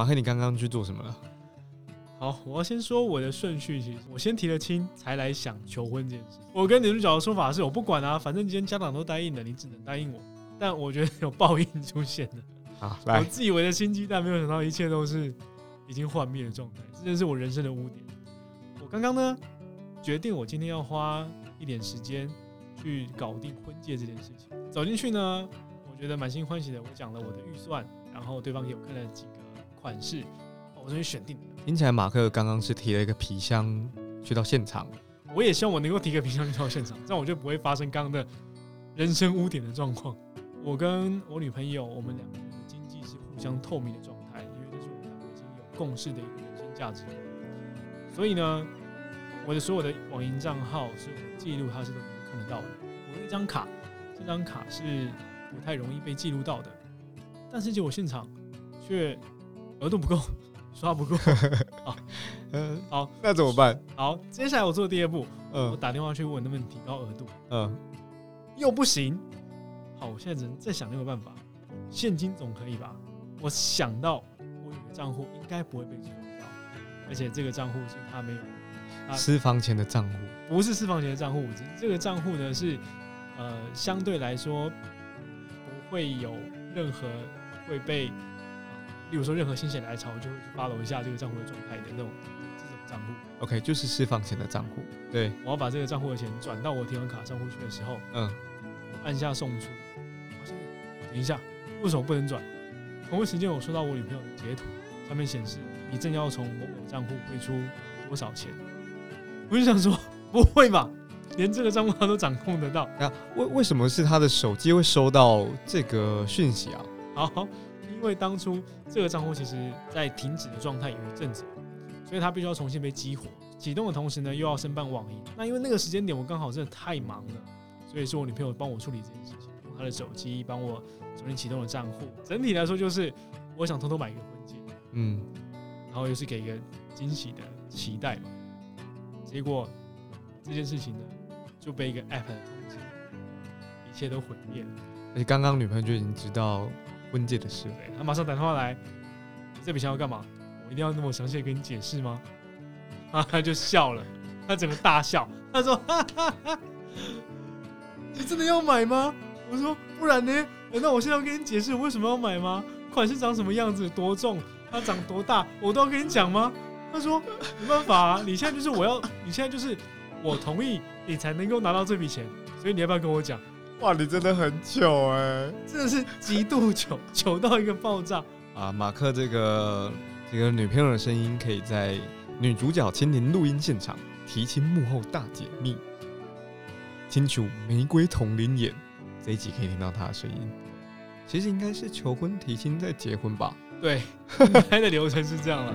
马克，你刚刚去做什么了？好，我要先说我的顺序，其实我先提了亲，才来想求婚这件事。我跟女主角的说法是，我不管啊，反正今天家长都答应了，你只能答应我。但我觉得有报应出现了。好，我，自以为的心机，但没有想到一切都是已经幻灭的状态，这真是我人生的污点。我刚刚呢，决定我今天要花一点时间去搞定婚戒这件事情。走进去呢，我觉得满心欢喜的，我讲了我的预算，然后对方给我看了几个款式，哦我终于选定了。听起来马克刚刚是提了一个皮箱去到现场，我也希望我能够提个皮箱去到现场，这样我就不会发生刚刚的人生污点的状况。我跟我女朋友，我们两个人的经济是互相透明的状态，因为这是我们两个已经有共识的一个人生价值观。所以呢，我的所有的网银账号、所有的记录，它是都能够看得到的。我有一张卡，这张卡是不太容易被记录到的，但是结果现场却额度不够，刷不够。嗯，好，那怎么办？好，接下来我做的第二步，我嗯打电话去问能不能提高额度，嗯，又不行。好，我现在只能再想另一个办法，现金总可以吧？我想到我有个账户应该不会被追踪到，而且这个账户是他没有，啊私房钱的账户，不是私房钱的账户，只是这个账户呢是呃相对来说不会有任何会被，呃例如说任何心血来潮就会去 follow 一下这个账户的状态的那种这种账户。OK，就是释放钱的账户。对，我要把这个账户的钱转到我提款卡账户去的时候，嗯，按下送出，等一下，为什么不能转？同一时间我收到我女朋友的截图，上面显示你正要从某某账户汇出多少钱，我就想说，不会吧？连这个账户他都掌控得到？那为为什么是他的手机会收到这个讯息啊？好，因为当初这个账户其实在停止的状态有一阵子，所以它必须要重新被激活。启动的同时呢，又要申办网银。那因为那个时间点我刚好真的太忙了，所以是我女朋友帮我处理这件事情，用她的手机帮我重新启动了账户。整体来说就是我想偷偷买一个婚戒，嗯，然后又是给一个惊喜的期待嘛。结果这件事情呢就被一个 app 的通知，一切都毁灭了。而且刚刚女朋友就已经知道婚戒的事。他马上打电话来，这笔钱要干嘛？我一定要那么详细的跟你解释吗？啊，他就笑了，他整个大笑，他说：“哈哈哈，你真的要买吗？”我说：“不然呢？难道我现在要跟你解释我为什么要买吗？款式长什么样子，多重，它长多大，我都要跟你讲吗？”他说：“没办法啊，你现在就是我要，你现在就是我同意你才能够拿到这笔钱，所以你要不要跟我讲？哇，你真的很糗哎！真的是极度糗，糗到一个爆炸。”啊，马克这个这个女朋友的声音，可以在女主角亲临录音现场提亲幕后大解密，清楚玫瑰同林眼。这一集可以听到她的声音。其实应该是求婚、提亲再结婚吧？对，应该的流程是这样了。